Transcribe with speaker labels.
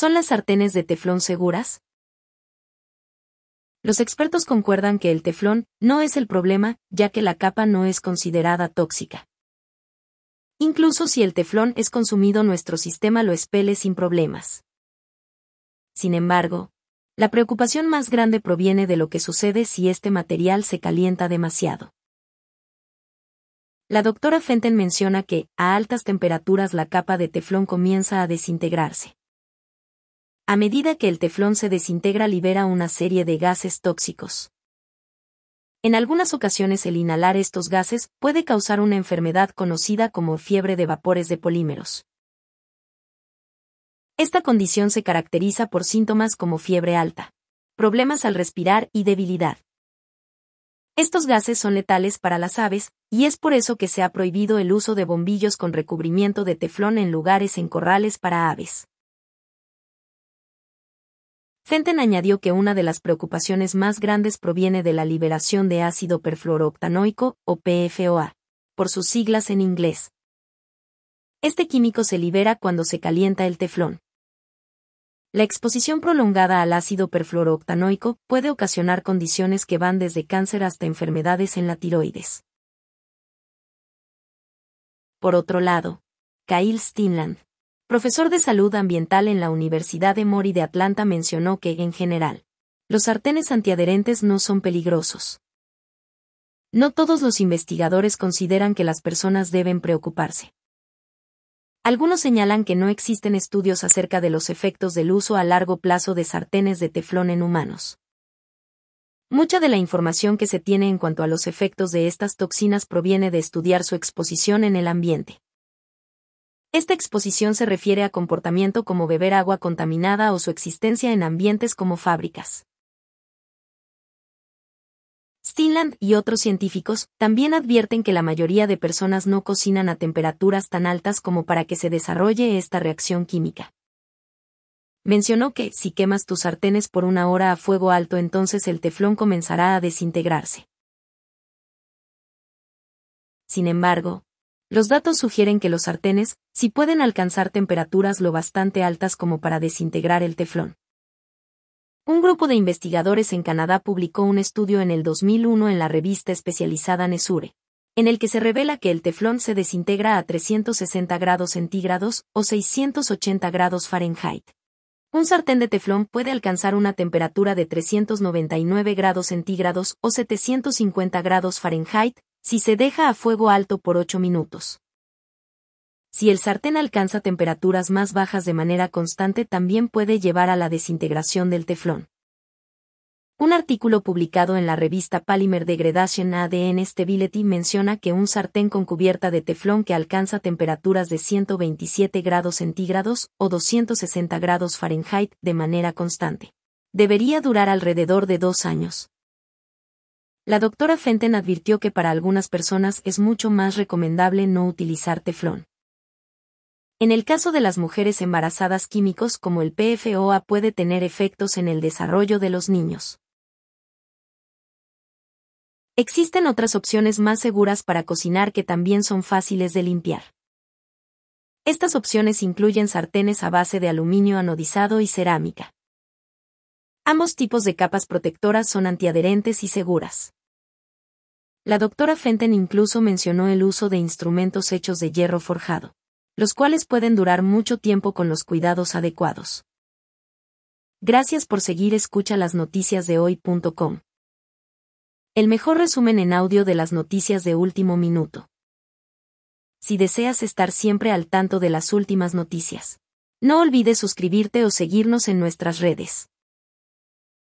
Speaker 1: ¿Son las sartenes de teflón seguras? Los expertos concuerdan que el teflón no es el problema, ya que la capa no es considerada tóxica. Incluso si el teflón es consumido nuestro sistema lo expele sin problemas. Sin embargo, la preocupación más grande proviene de lo que sucede si este material se calienta demasiado. La doctora Fenton menciona que, a altas temperaturas la capa de teflón comienza a desintegrarse. A medida que el teflón se desintegra libera una serie de gases tóxicos. En algunas ocasiones el inhalar estos gases puede causar una enfermedad conocida como fiebre de vapores de polímeros. Esta condición se caracteriza por síntomas como fiebre alta, problemas al respirar y debilidad. Estos gases son letales para las aves, y es por eso que se ha prohibido el uso de bombillos con recubrimiento de teflón en lugares en corrales para aves. Fenton añadió que una de las preocupaciones más grandes proviene de la liberación de ácido perfluorooctanoico, o PFOA, por sus siglas en inglés. Este químico se libera cuando se calienta el teflón. La exposición prolongada al ácido perfluorooctanoico puede ocasionar condiciones que van desde cáncer hasta enfermedades en la tiroides. Por otro lado, Kyle Steenland, profesor de salud ambiental en la Universidad de Mori de Atlanta, mencionó que, en general, los sartenes antiadherentes no son peligrosos. No todos los investigadores consideran que las personas deben preocuparse. Algunos señalan que no existen estudios acerca de los efectos del uso a largo plazo de sartenes de teflón en humanos. Mucha de la información que se tiene en cuanto a los efectos de estas toxinas proviene de estudiar su exposición en el ambiente. Esta exposición se refiere a comportamiento como beber agua contaminada o su existencia en ambientes como fábricas. Steenland y otros científicos también advierten que la mayoría de personas no cocinan a temperaturas tan altas como para que se desarrolle esta reacción química. Mencionó que, si quemas tus sartenes por una hora a fuego alto entonces el teflón comenzará a desintegrarse. Sin embargo, los datos sugieren que los sartenes sí pueden alcanzar temperaturas lo bastante altas como para desintegrar el teflón. Un grupo de investigadores en Canadá publicó un estudio en el 2001 en la revista especializada Nesure, en el que se revela que el teflón se desintegra a 360 grados centígrados o 680 grados Fahrenheit. Un sartén de teflón puede alcanzar una temperatura de 399 grados centígrados o 750 grados Fahrenheit si se deja a fuego alto por 8 minutos. Si el sartén alcanza temperaturas más bajas de manera constante también puede llevar a la desintegración del teflón. Un artículo publicado en la revista Polymer Degradation ADN Stability menciona que un sartén con cubierta de teflón que alcanza temperaturas de 127 grados centígrados o 260 grados Fahrenheit de manera constante debería durar alrededor de dos años. La doctora Fenton advirtió que para algunas personas es mucho más recomendable no utilizar teflón. En el caso de las mujeres embarazadas químicos como el PFOA puede tener efectos en el desarrollo de los niños. Existen otras opciones más seguras para cocinar que también son fáciles de limpiar. Estas opciones incluyen sartenes a base de aluminio anodizado y cerámica. Ambos tipos de capas protectoras son antiadherentes y seguras. La doctora Fenton incluso mencionó el uso de instrumentos hechos de hierro forjado los cuales pueden durar mucho tiempo con los cuidados adecuados. Gracias por seguir escucha las noticias de hoy.com. El mejor resumen en audio de las noticias de último minuto. Si deseas estar siempre al tanto de las últimas noticias, no olvides suscribirte o seguirnos en nuestras redes.